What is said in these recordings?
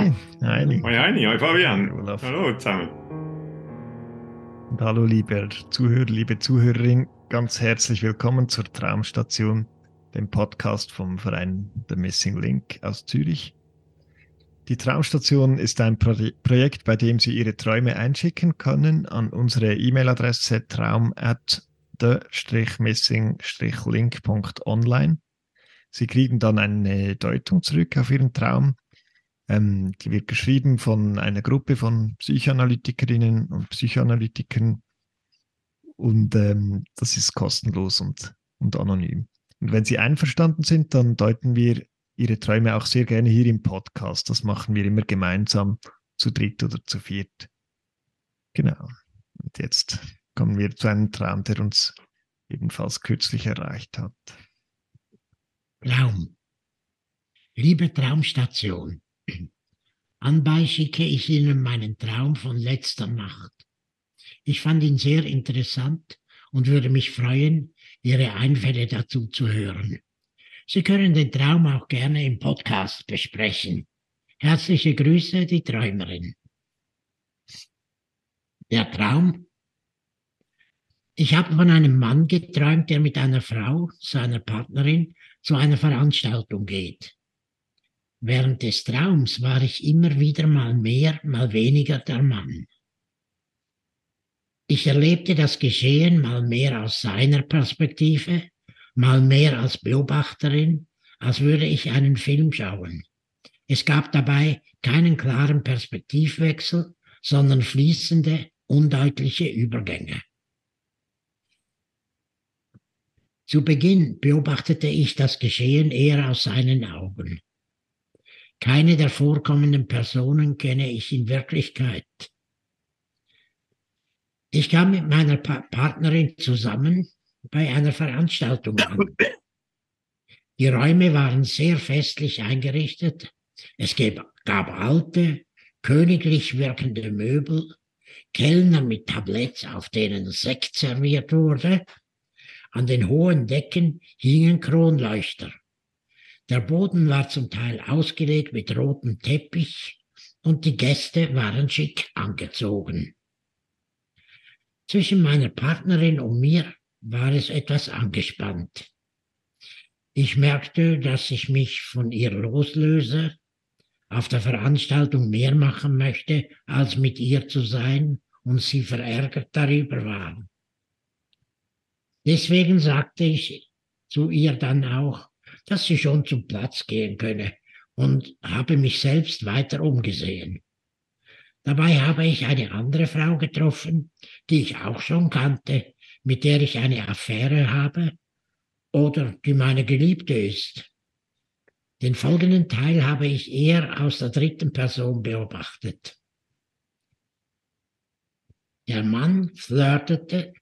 Hallo. Heini. Heini, hoi Fabian. Olaf. Hallo zusammen. Und hallo, lieber Zuhörer, liebe Zuhörerin, ganz herzlich willkommen zur Traumstation, dem Podcast vom Verein The Missing Link aus Zürich. Die Traumstation ist ein Pro Projekt, bei dem Sie Ihre Träume einschicken können an unsere E-Mail-Adresse traum at the-missing-link.online. Sie kriegen dann eine Deutung zurück auf Ihren Traum. Ähm, die wird geschrieben von einer Gruppe von Psychoanalytikerinnen und Psychoanalytikern und ähm, das ist kostenlos und, und anonym. Und wenn Sie einverstanden sind, dann deuten wir Ihre Träume auch sehr gerne hier im Podcast. Das machen wir immer gemeinsam, zu dritt oder zu viert. Genau. Und jetzt kommen wir zu einem Traum, der uns ebenfalls kürzlich erreicht hat. Traum. Liebe Traumstation, anbei schicke ich Ihnen meinen Traum von letzter Nacht. Ich fand ihn sehr interessant und würde mich freuen, Ihre Einfälle dazu zu hören. Sie können den Traum auch gerne im Podcast besprechen. Herzliche Grüße, die Träumerin. Der Traum. Ich habe von einem Mann geträumt, der mit einer Frau, seiner Partnerin, zu einer Veranstaltung geht. Während des Traums war ich immer wieder mal mehr, mal weniger der Mann. Ich erlebte das Geschehen mal mehr aus seiner Perspektive, mal mehr als Beobachterin, als würde ich einen Film schauen. Es gab dabei keinen klaren Perspektivwechsel, sondern fließende, undeutliche Übergänge. Zu Beginn beobachtete ich das Geschehen eher aus seinen Augen. Keine der vorkommenden Personen kenne ich in Wirklichkeit. Ich kam mit meiner pa Partnerin zusammen bei einer Veranstaltung an. Die Räume waren sehr festlich eingerichtet. Es gab, alte, königlich wirkende Möbel, Kellner mit Tabletts, auf denen Sekt serviert wurde. An den hohen Decken hingen Kronleuchter. Der Boden war zum Teil ausgelegt mit rotem Teppich und die Gäste waren schick angezogen. Zwischen meiner Partnerin und mir war es etwas angespannt. Ich merkte, dass ich mich von ihr loslöse, auf der Veranstaltung mehr machen möchte, als mit ihr zu sein und sie verärgert darüber war. Deswegen sagte ich zu ihr dann auch, dass sie schon zum Platz gehen könne und habe mich selbst weiter umgesehen. Dabei habe ich eine andere Frau getroffen, die ich auch schon kannte, mit der ich eine Affäre habe oder die meine Geliebte ist. Den folgenden Teil habe ich eher aus der dritten Person beobachtet. Der Mann flirtete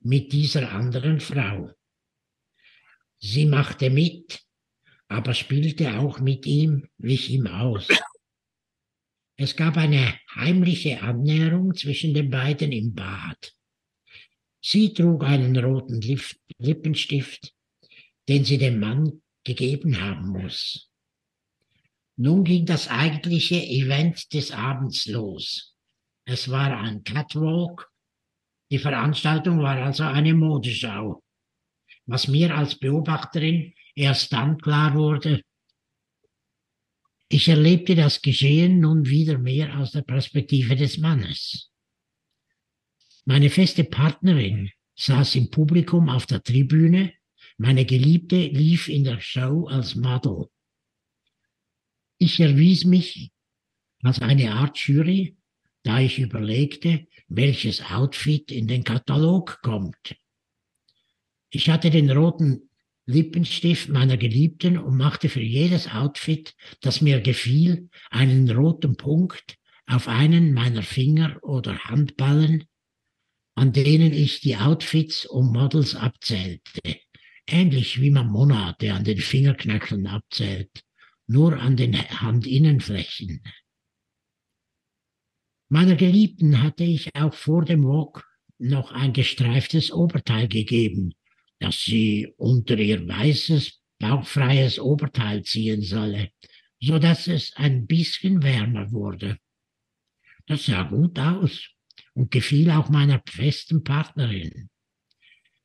mit dieser anderen Frau. Sie machte mit, aber spielte auch mit ihm, wich ihm aus. Es gab eine heimliche Annäherung zwischen den beiden im Bad. Sie trug einen roten Lippenstift, den sie dem Mann gegeben haben muss. Nun ging das eigentliche Event des Abends los. Es war ein Catwalk. Die Veranstaltung war also eine Modeschau. Was mir als Beobachterin erst dann klar wurde, ich erlebte das Geschehen nun wieder mehr aus der Perspektive des Mannes. Meine feste Partnerin saß im Publikum auf der Tribüne, meine Geliebte lief in der Show als Model. Ich erwies mich als eine Art Jury, da ich überlegte, welches Outfit in den Katalog kommt. Ich hatte den roten Lippenstift meiner Geliebten und machte für jedes Outfit, das mir gefiel, einen roten Punkt auf einen meiner Finger oder Handballen, an denen ich die Outfits und Models abzählte, ähnlich wie man Monate an den Fingerknöcheln abzählt, nur an den Handinnenflächen. Meiner Geliebten hatte ich auch vor dem Walk noch ein gestreiftes Oberteil gegeben, das sie unter ihr weißes, bauchfreies Oberteil ziehen solle, so dass es ein bisschen wärmer wurde. Das sah gut aus und gefiel auch meiner festen Partnerin.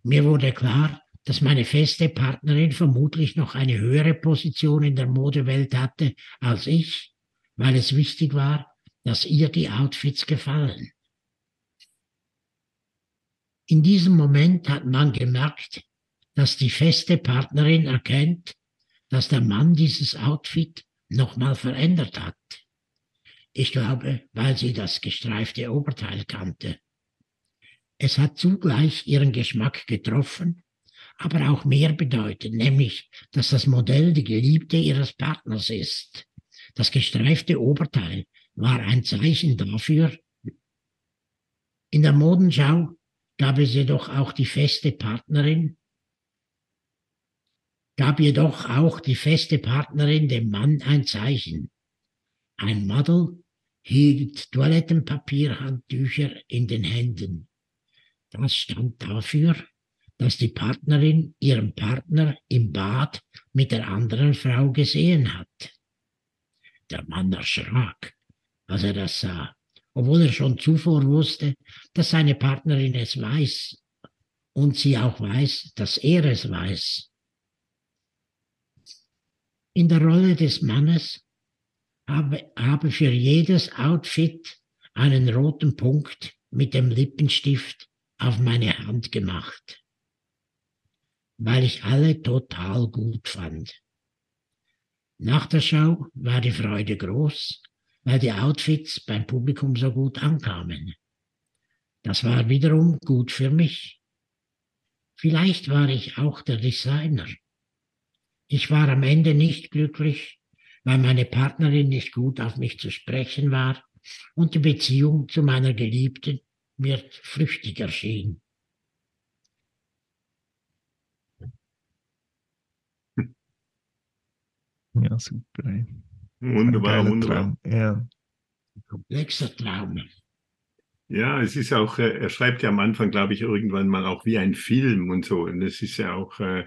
Mir wurde klar, dass meine feste Partnerin vermutlich noch eine höhere Position in der Modewelt hatte als ich, weil es wichtig war, dass ihr die Outfits gefallen. In diesem Moment hat man gemerkt, dass die feste Partnerin erkennt, dass der Mann dieses Outfit nochmal verändert hat. Ich glaube, weil sie das gestreifte Oberteil kannte. Es hat zugleich ihren Geschmack getroffen, aber auch mehr bedeutet, nämlich, dass das Modell die Geliebte ihres Partners ist. Das gestreifte Oberteil war ein Zeichen dafür. In der Modenschau gab es jedoch auch die feste Partnerin, gab jedoch auch die feste Partnerin dem Mann ein Zeichen. Ein Model hielt Toilettenpapierhandtücher in den Händen. Das stand dafür, dass die Partnerin ihren Partner im Bad mit der anderen Frau gesehen hat. Der Mann erschrak, als er das sah obwohl er schon zuvor wusste, dass seine Partnerin es weiß und sie auch weiß, dass er es weiß. In der Rolle des Mannes habe, habe für jedes Outfit einen roten Punkt mit dem Lippenstift auf meine Hand gemacht, weil ich alle total gut fand. Nach der Show war die Freude groß weil die Outfits beim Publikum so gut ankamen. Das war wiederum gut für mich. Vielleicht war ich auch der Designer. Ich war am Ende nicht glücklich, weil meine Partnerin nicht gut auf mich zu sprechen war und die Beziehung zu meiner Geliebten mir flüchtig erschien. Ja, super. Wunderbar, wunderbar. Traum. Ja. Komplexer Traum. Ja, es ist auch, äh, er schreibt ja am Anfang, glaube ich, irgendwann mal auch wie ein Film und so. Und das ist ja auch, äh,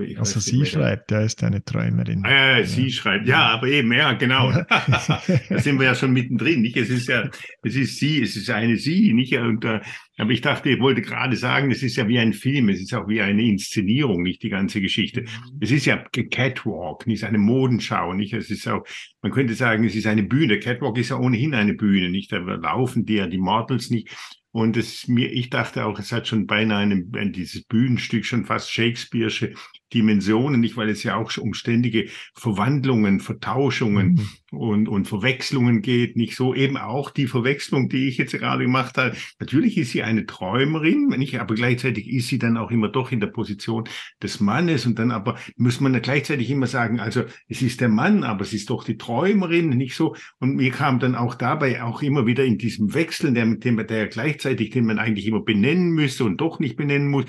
ich also sie schreibt, er ist eine Träumerin. Ah, ja, ja, sie schreibt, ja, aber eben, ja, genau. Ja. da sind wir ja schon mittendrin, nicht? Es ist ja, es ist sie, es ist eine sie, nicht? Und, äh, aber ich dachte, ich wollte gerade sagen, es ist ja wie ein Film, es ist auch wie eine Inszenierung, nicht die ganze Geschichte. Mhm. Es ist ja Catwalk, nicht eine Modenschau, nicht? Es ist auch, man könnte sagen, es ist eine Bühne. Catwalk ist ja ohnehin eine Bühne, nicht? Da laufen die ja die Models nicht. Und es mir, ich dachte auch, es hat schon beinahe einem, dieses Bühnenstück schon fast Shakespeare'sche Dimensionen, nicht weil es ja auch um ständige Verwandlungen, Vertauschungen mhm. und, und Verwechslungen geht, nicht so eben auch die Verwechslung, die ich jetzt gerade gemacht habe. Natürlich ist sie eine Träumerin, nicht, aber gleichzeitig ist sie dann auch immer doch in der Position des Mannes und dann aber muss man gleichzeitig immer sagen, also es ist der Mann, aber es ist doch die Träumerin, nicht so. Und mir kam dann auch dabei auch immer wieder in diesem Wechsel, der, mit dem, der gleichzeitig, den man eigentlich immer benennen müsste und doch nicht benennen muss,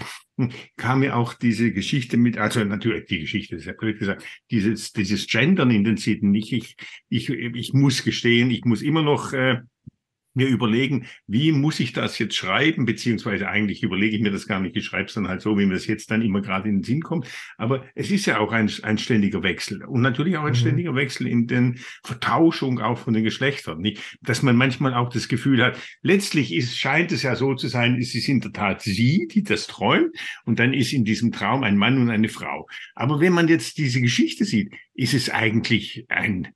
kam mir auch diese Geschichte mit, also natürlich die Geschichte, ist ja blöd gesagt, dieses, dieses Gendern in den Sitten nicht. Ich, ich, ich muss gestehen, ich muss immer noch äh, mir überlegen, wie muss ich das jetzt schreiben, beziehungsweise eigentlich überlege ich mir das gar nicht, ich schreibe es dann halt so, wie mir das jetzt dann immer gerade in den Sinn kommt. Aber es ist ja auch ein, ein ständiger Wechsel und natürlich auch ein mhm. ständiger Wechsel in den Vertauschung auch von den Geschlechtern, nicht? Dass man manchmal auch das Gefühl hat, letztlich ist, scheint es ja so zu sein, es ist in der Tat sie, die das träumt und dann ist in diesem Traum ein Mann und eine Frau. Aber wenn man jetzt diese Geschichte sieht, ist es eigentlich ein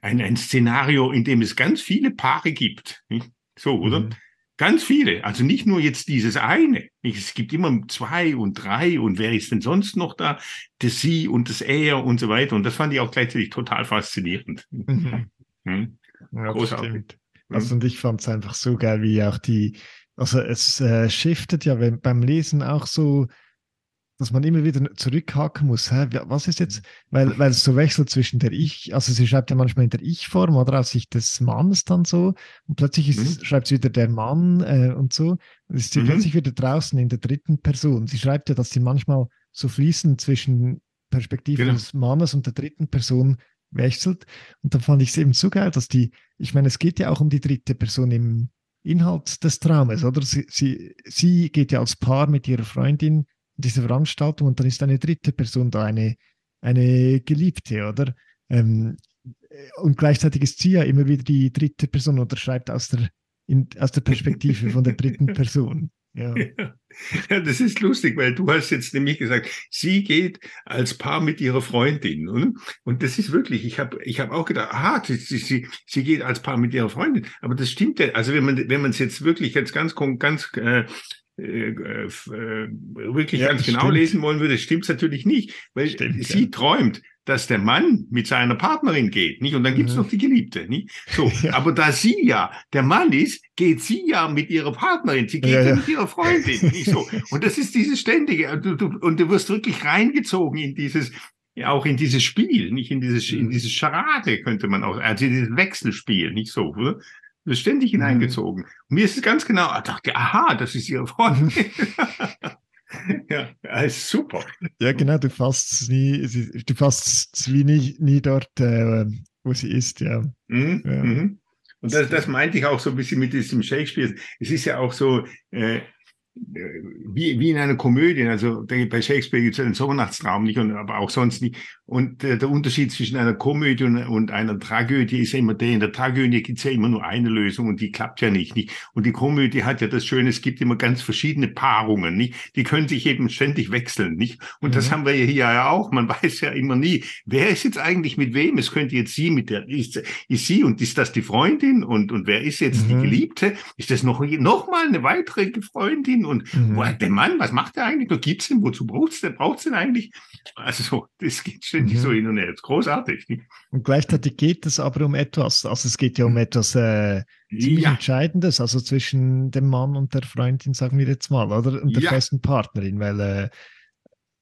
ein, ein Szenario, in dem es ganz viele Paare gibt. Nicht? So, oder? Mhm. Ganz viele. Also nicht nur jetzt dieses eine. Es gibt immer zwei und drei und wer ist denn sonst noch da? Das Sie und das Er und so weiter. Und das fand ich auch gleichzeitig total faszinierend. Mhm. Mhm. Ja, Großartig. Also und ich fand es einfach so geil, wie auch die, also es äh, shiftet ja wenn, beim Lesen auch so dass man immer wieder zurückhaken muss. Hä? Was ist jetzt, weil, weil es so wechselt zwischen der Ich, also sie schreibt ja manchmal in der Ich-Form oder aus Sicht des Mannes dann so und plötzlich ist, mhm. schreibt sie wieder der Mann äh, und so. Und ist sie mhm. plötzlich wieder draußen in der dritten Person. Sie schreibt ja, dass sie manchmal so fließen zwischen Perspektive genau. des Mannes und der dritten Person wechselt. Und dann fand ich es eben so geil, dass die, ich meine, es geht ja auch um die dritte Person im Inhalt des Traumes, oder? Sie, sie, sie geht ja als Paar mit ihrer Freundin diese Veranstaltung und dann ist eine dritte Person da, eine, eine Geliebte, oder? Ähm, und gleichzeitig ist sie ja immer wieder die dritte Person oder schreibt aus der, in, aus der Perspektive von der dritten Person. Ja. ja. das ist lustig, weil du hast jetzt nämlich gesagt, sie geht als Paar mit ihrer Freundin. Oder? Und das ist wirklich, ich habe ich hab auch gedacht, aha, sie, sie, sie geht als Paar mit ihrer Freundin. Aber das stimmt ja, also wenn man wenn man es jetzt wirklich jetzt ganz, ganz äh, äh, äh, wirklich ja, ganz genau stimmt. lesen wollen würde, stimmt es natürlich nicht, weil stimmt, sie ja. träumt, dass der Mann mit seiner Partnerin geht, nicht? Und dann gibt's mhm. noch die Geliebte, nicht? So, ja. aber da sie ja der Mann ist, geht sie ja mit ihrer Partnerin, sie geht ja, ja. mit ihrer Freundin, nicht so. Und das ist dieses ständige, du, du, und du wirst wirklich reingezogen in dieses, ja, auch in dieses Spiel, nicht in dieses, in mhm. dieses Charade könnte man auch, also in dieses Wechselspiel, nicht so, oder? Ständig mhm. hineingezogen. Mhm. Und mir ist es ganz genau, ich dachte, aha, das ist ihre Freundin. ja, ist super. Ja, genau, du fasst es nie, du fasst es wie nie, nie dort, äh, wo sie ist, ja. Mhm, ja. Mhm. Und das, das meinte ich auch so ein bisschen mit diesem Shakespeare. Es ist ja auch so, äh, wie, wie in einer Komödie, also bei Shakespeare gibt es einen Sommernachtstraum nicht, und, aber auch sonst nicht. Und äh, der Unterschied zwischen einer Komödie und, und, einer Tragödie ist ja immer der, in der Tragödie gibt es ja immer nur eine Lösung und die klappt ja nicht, nicht. Und die Komödie hat ja das Schöne, es gibt immer ganz verschiedene Paarungen, nicht? Die können sich eben ständig wechseln, nicht? Und mhm. das haben wir ja hier ja auch. Man weiß ja immer nie, wer ist jetzt eigentlich mit wem? Es könnte jetzt sie mit der, ist, ist sie und ist das die Freundin? Und, und wer ist jetzt mhm. die Geliebte? Ist das noch, noch mal eine weitere Freundin? Und mhm. wo, der Mann, was macht der eigentlich? Wo gibt's den? Wozu braucht's denn? Braucht's denn eigentlich? Also so, das geht ständig mhm. so hin und her. Das ist großartig. Nicht? Und gleichzeitig geht es aber um etwas. Also es geht ja um etwas äh, ziemlich ja. Entscheidendes, also zwischen dem Mann und der Freundin, sagen wir jetzt mal, oder? Und der ja. festen Partnerin, weil äh,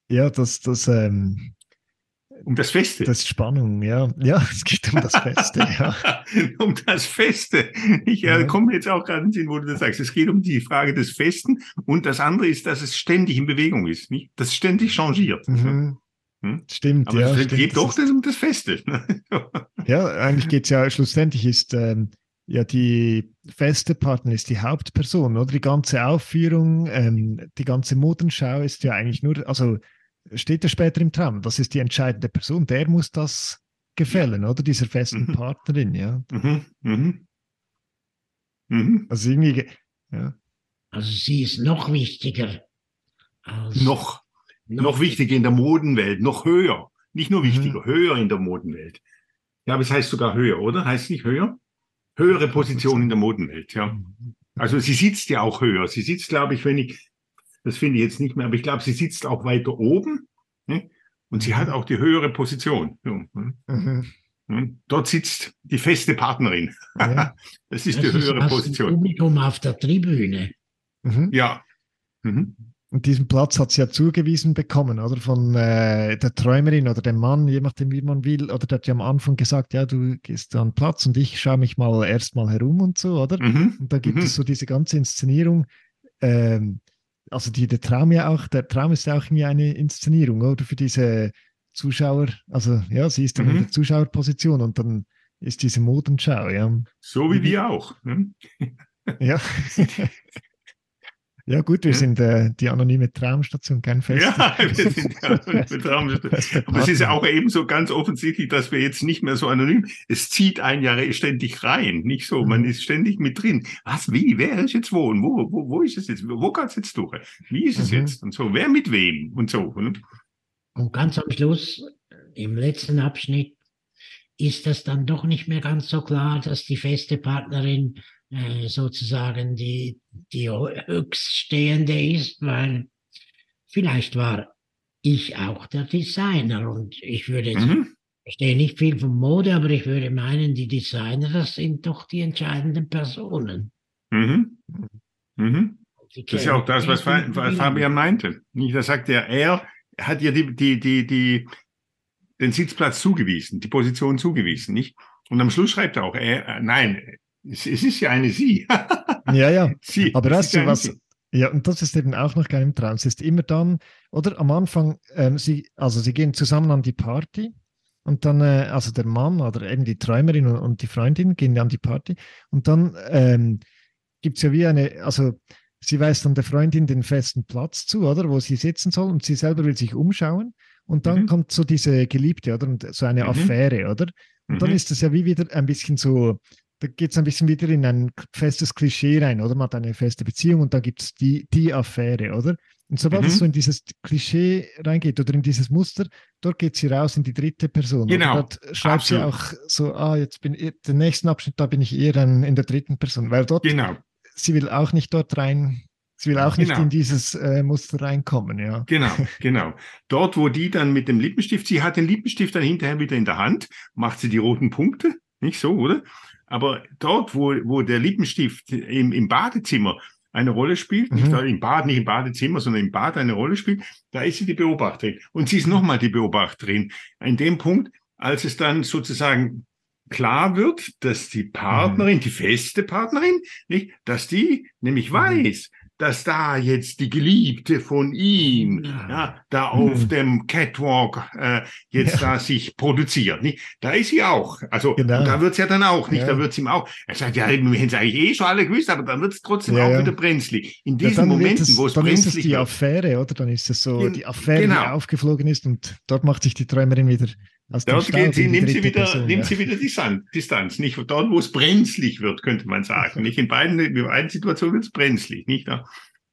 ja, das, das ähm, um das Feste. Das ist Spannung, ja. Ja, es geht um das Feste, ja. um das Feste. Ich äh, komme jetzt auch gerade in den Sinn, wo du das sagst. Es geht um die Frage des Festen und das andere ist, dass es ständig in Bewegung ist, nicht? Das ständig changiert. Mhm. Hm? Stimmt, Aber ja. Es stimmt, geht doch das um das Feste. ja, eigentlich geht es ja, schlussendlich ist ähm, ja die feste Partner ist die Hauptperson, oder? Die ganze Aufführung, ähm, die ganze Modenschau ist ja eigentlich nur, also steht er später im Traum. Das ist die entscheidende Person. Der muss das gefällen, ja. oder? Dieser festen mhm. Partnerin, ja. Mhm. Mhm. mhm. Also irgendwie, ja. Also sie ist noch wichtiger. Als noch, noch, noch wichtiger in der Modenwelt, noch höher. Nicht nur wichtiger, mhm. höher in der Modenwelt. Ja, aber es heißt sogar höher, oder? Heißt es nicht höher? Höhere Position in der Modenwelt, ja. Also sie sitzt ja auch höher. Sie sitzt, glaube ich, wenn ich, das finde ich jetzt nicht mehr, aber ich glaube, sie sitzt auch weiter oben ne? und sie hat mhm. auch die höhere Position. Ne? Mhm. Ne? Dort sitzt die feste Partnerin. Ja. Das ist das die höhere ist Position. Publikum auf der Tribüne. Mhm. Ja. Mhm. Und diesen Platz hat sie ja zugewiesen bekommen, oder von äh, der Träumerin oder dem Mann, je nachdem, wie man will. Oder der hat ja am Anfang gesagt, ja, du gehst an Platz und ich schaue mich mal erstmal herum und so, oder? Mhm. Und da gibt es so diese ganze Inszenierung. Ähm, also die, der Traum ja auch, der Traum ist ja auch irgendwie eine Inszenierung, oder? Für diese Zuschauer, also ja, sie ist dann mhm. in der Zuschauerposition und dann ist diese Modenschau, ja. So wie wir auch. Ne? Ja. Ja, gut, wir sind äh, die anonyme Traumstation, kein Fest. Ja, wir sind die anonyme Traumstation. Aber es ist ja auch ebenso ganz offensichtlich, dass wir jetzt nicht mehr so anonym, es zieht ein Jahr ständig rein, nicht so, man mhm. ist ständig mit drin. Was, wie, wer ist jetzt wo und wo, wo, wo ist es jetzt, wo kann es jetzt durch? Wie ist es mhm. jetzt? Und so, wer mit wem und so. Ne? Und ganz am Schluss, im letzten Abschnitt, ist das dann doch nicht mehr ganz so klar, dass die feste Partnerin äh, sozusagen die, die höchststehende ist, weil vielleicht war ich auch der Designer und ich würde jetzt, mhm. verstehe nicht viel von Mode, aber ich würde meinen, die Designer, das sind doch die entscheidenden Personen. Mhm. Mhm. Das ist ja auch das, was, was Fabian meinte. Da sagt er, er hat ihr die, die, die, die, den Sitzplatz zugewiesen, die Position zugewiesen, nicht? Und am Schluss schreibt er auch, er, nein, es, es ist ja eine Sie. ja, ja. Sie, Aber weißt ist du was? Sie. Ja, und das ist eben auch noch im Traum. Es ist immer dann, oder am Anfang, ähm, sie, also sie gehen zusammen an die Party und dann, äh, also der Mann oder eben die Träumerin und, und die Freundin gehen an die Party und dann ähm, gibt es ja wie eine, also sie weist dann der Freundin den festen Platz zu, oder, wo sie sitzen soll und sie selber will sich umschauen und dann Mhm. kommt so diese Geliebte, oder, und so eine Mhm. Affäre, oder? Und dann Mhm. ist es ja wie wieder ein bisschen so, da geht es ein bisschen wieder in ein festes Klischee rein, oder? Man hat eine feste Beziehung und da gibt es die, die Affäre, oder? Und sobald Mhm. es so in dieses Klischee reingeht oder in dieses Muster, dort geht sie raus in die dritte Person. Genau, dort schreibt sie absolut. auch so, ah, jetzt bin ich, den nächsten Abschnitt, da bin ich eher dann in der dritten Person, weil dort, Genau, sie will auch nicht dort rein, sie will auch nicht Genau. in dieses äh, Muster reinkommen, ja. genau, genau. Dort, wo die dann mit dem Lippenstift, sie hat den Lippenstift dann hinterher wieder in der Hand, macht sie die roten Punkte, nicht so, oder? Aber dort, wo, wo der Lippenstift im, im Badezimmer eine Rolle spielt, nicht Mhm. da im Bad, nicht im Badezimmer, sondern im Bad eine Rolle spielt, da ist sie die Beobachterin. Und sie ist nochmal die Beobachterin. In dem Punkt, als es dann sozusagen klar wird, dass die Partnerin, die feste Partnerin, nicht, dass die nämlich weiß, dass da jetzt die Geliebte von ihm, Ja. ja, da auf Mhm. dem Catwalk äh, jetzt Ja. da sich produziert, nicht? Da ist sie auch. Also Genau. da wird's ja dann auch, nicht? Ja. Da wird's ihm auch. Er sagt, ja, wir hätten es eigentlich eh schon alle gewusst, aber dann wird's trotzdem auch wieder brenzlig. In diesen Momenten, es, wo es dann ist es brenzlig die. Affäre, oder? Dann ist es so die Affäre, genau. die aufgeflogen ist und dort macht sich die Träumerin wieder Dort Staub geht nimmt sie wieder, Person, nimmt ja. sie wieder Distanz, Distanz. Nicht dort, wo es brenzlig wird, könnte man sagen. Nicht in beiden, in beiden Situationen wird es brenzlig, nicht?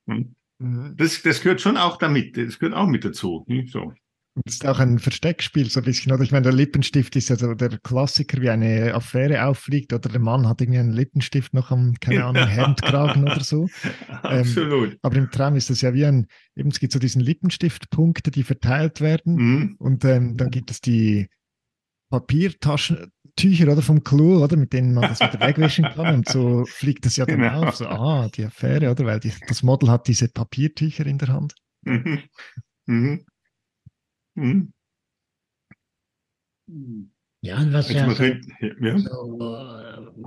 Hm. Mhm. Das, das gehört schon auch damit. Das gehört auch mit dazu. Nicht so. Das ist auch ein Versteckspiel, so ein bisschen, oder? Ich meine, der Lippenstift ist ja so der Klassiker, wie eine Affäre auffliegt, oder der Mann hat irgendwie einen Lippenstift noch am, keine Ahnung, Hemdkragen oder so. Absolut. Aber im Traum ist das ja wie ein, eben es gibt so diesen Lippenstiftpunkte, die verteilt werden. Mhm. Und ähm, dann gibt es die Papiertaschentücher oder vom Klo, oder mit denen man das wieder wegwischen kann. Und so fliegt das ja dann Genau. auf. So, ah, die Affäre, oder? Weil die, das Model hat diese Papiertücher in der Hand. Mhm. Mhm. Mhm. Ja, und was er so, ja. so äh,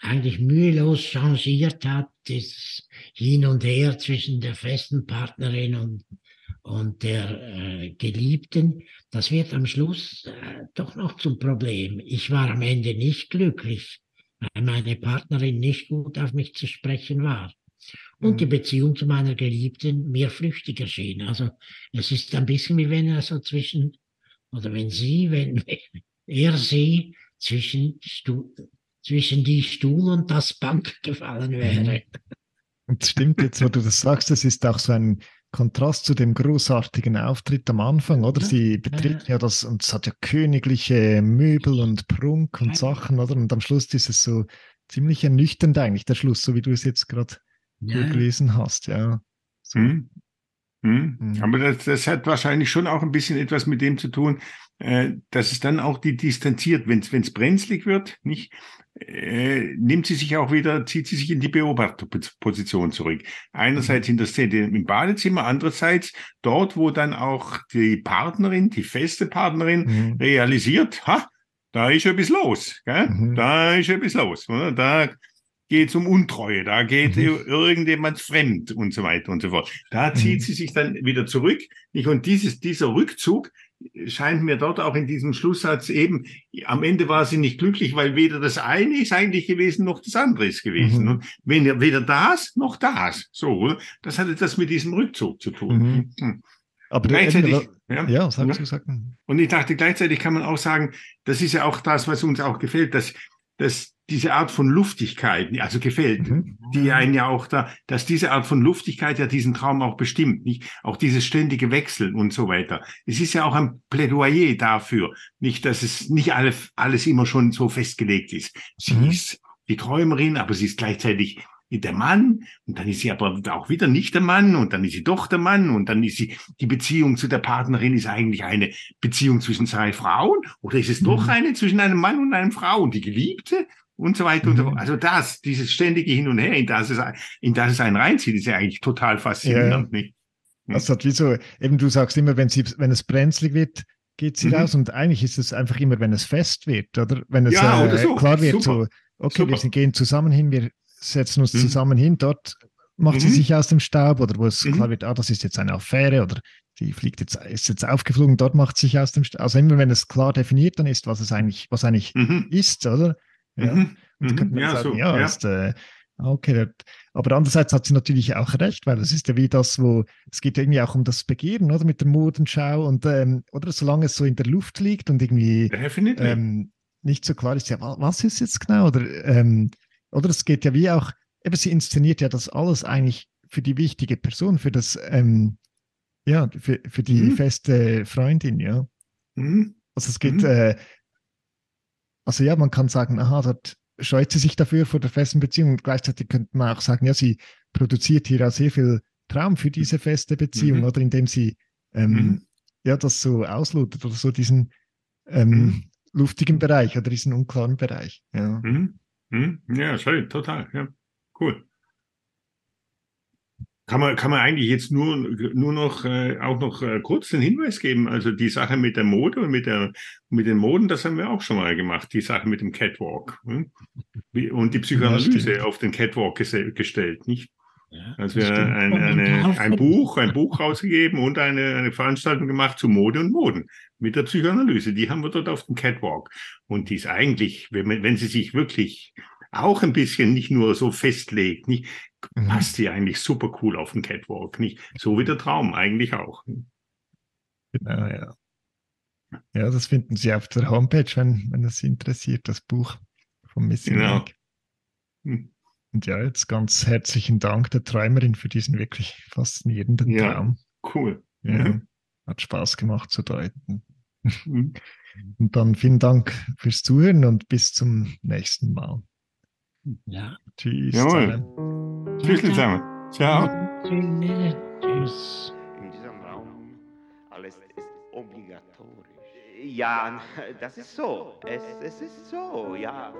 eigentlich mühelos changiert hat, ist hin und her zwischen der festen Partnerin und, und der äh, Geliebten, das wird am Schluss äh, doch noch zum Problem. Ich war am Ende nicht glücklich, weil meine Partnerin nicht gut auf mich zu sprechen war. Und die Mhm. Beziehung zu meiner Geliebten mir flüchtig erschien. Also es ist ein bisschen wie wenn er so zwischen, oder wenn sie, wenn er sie zwischen, Stu zwischen die Stuhl und das Bank gefallen wäre. Und es stimmt jetzt, wo du das sagst, das ist auch so ein Kontrast zu dem großartigen Auftritt am Anfang, oder? Ja. Sie betreten ja das und es hat ja königliche Möbel und Prunk und Ja. Sachen, oder? Und am Schluss ist es so ziemlich ernüchternd eigentlich, der Schluss, so wie du es jetzt gerade Ja. gelesen hast, ja. So. Hm. Hm. Mhm. Aber das, das hat wahrscheinlich schon auch ein bisschen etwas mit dem zu tun, äh, dass es dann auch die distanziert, wenn es brenzlig wird, nicht, äh, nimmt sie sich auch wieder, zieht sie sich in die Beobachterposition zurück. Einerseits in der Szene im Badezimmer, andererseits dort, wo dann auch die Partnerin, die feste Partnerin, Mhm. realisiert, ha, da ist etwas los, gell? Mhm. da ist etwas los. Oder? Da geht es um Untreue, da geht Mhm. irgendjemand fremd und so weiter und so fort. Da zieht Mhm. sie sich dann wieder zurück. Und dieses, dieser Rückzug scheint mir dort auch in diesem Schlusssatz eben, am Ende war sie nicht glücklich, weil weder das eine ist eigentlich gewesen, noch das andere ist gewesen. Mhm. Und wenn, weder das, noch das. So? Das hat etwas mit diesem Rückzug zu tun. Mhm. Hm. Aber Gleichzeitig, eben, ja, ja, sag Ja. du, sag. und ich dachte, gleichzeitig kann man auch sagen, das ist ja auch das, was uns auch gefällt, dass, dass diese Art von Luftigkeit, also gefällt, Mhm. die einen ja auch da, dass diese Art von Luftigkeit ja diesen Traum auch bestimmt, nicht? Auch dieses ständige Wechseln und so weiter. Es ist ja auch ein Plädoyer dafür, nicht, dass es nicht alle, alles immer schon so festgelegt ist. Sie Mhm. ist die Träumerin, aber sie ist gleichzeitig der Mann und dann ist sie aber auch wieder nicht der Mann und dann ist sie doch der Mann und dann ist sie, die Beziehung zu der Partnerin ist eigentlich eine Beziehung zwischen zwei Frauen oder ist es doch Mhm. eine zwischen einem Mann und einer Frau und die Geliebte? Und so weiter und so Mhm. fort. Also das, dieses ständige Hin und Her, in das es, in das es einen reinzieht, ist ja eigentlich total faszinierend, nicht? Mhm. Das hat wie so, eben du sagst immer, wenn, sie, wenn es brenzlig wird, geht sie Mhm. raus und eigentlich ist es einfach immer, wenn es fest wird, oder? Wenn es Ja, äh, so. klar wird, Super. so, okay, wir Super. sind, gehen zusammen hin, wir setzen uns Mhm. zusammen hin, dort macht sie Mhm. sich aus dem Staub oder wo es Mhm. klar wird, ah, das ist jetzt eine Affäre oder die fliegt jetzt, ist jetzt aufgeflogen, dort macht sie sich aus dem Staub. Also immer, wenn es klar definiert dann ist, was es eigentlich, was eigentlich Mhm. ist, oder? Ja. Mhm. Mhm. könnte man Ja, sagen, so, ja, ja. Ist, äh, okay. Aber andererseits hat sie natürlich auch recht, weil es ist ja wie das, wo es geht ja irgendwie auch um das Begehren, oder mit der Modenschau und ähm, oder solange es so in der Luft liegt und irgendwie ähm, nicht so klar ist, ja, wa- was ist jetzt genau? Oder, ähm, oder es geht ja wie auch, eben sie inszeniert ja das alles eigentlich für die wichtige Person, für das, ähm, ja, für, für die Mhm. feste Freundin, ja. Mhm. Also es geht, Mhm. äh, also ja, man kann sagen, aha, dort scheut sie sich dafür vor der festen Beziehung. Und gleichzeitig könnte man auch sagen, ja, sie produziert hier auch sehr viel Traum für diese feste Beziehung, Mhm. oder indem sie ähm, Mhm. ja das so auslotet oder so diesen ähm, Mhm. luftigen Bereich oder diesen unklaren Bereich. Ja. Mhm. Mhm. Ja, schön, total. Ja, cool. Kann man, kann man eigentlich jetzt nur, nur noch äh, auch noch äh, kurz den Hinweis geben? Also die Sache mit der Mode und mit, der, mit den Moden, das haben wir auch schon mal gemacht. Die Sache mit dem Catwalk. Hm? Und die Psychoanalyse stimmt. auf den Catwalk gese- gestellt, nicht? Ja, Also wir ein, eine, ein Buch, ein Buch rausgegeben und eine, eine Veranstaltung gemacht zu Mode und Moden mit der Psychoanalyse. Die haben wir dort auf dem Catwalk. Und die ist eigentlich, wenn, wenn sie sich wirklich auch ein bisschen nicht nur so festlegt, nicht, Mhm. passt die eigentlich super cool auf den Catwalk, nicht? So wie der Traum eigentlich auch. Genau, ja. Ja, das finden Sie auf der Homepage, wenn, wenn es Sie interessiert, das Buch vom Missing Genau. Link. Hm. Und ja, jetzt ganz herzlichen Dank der Träumerin für diesen wirklich faszinierenden Ja. Traum. Cool. Ja, Mhm. Hat Spaß gemacht zu deuten. Mhm. Und dann vielen Dank fürs Zuhören und bis zum nächsten Mal. Ja. Tschüss. Jawohl. zusammen. Tschüss zusammen. Ciao. Tschüss. Tschüss. In diesem Raum alles ist obligatorisch. Ja, das ist so. Es, es ist so, ja.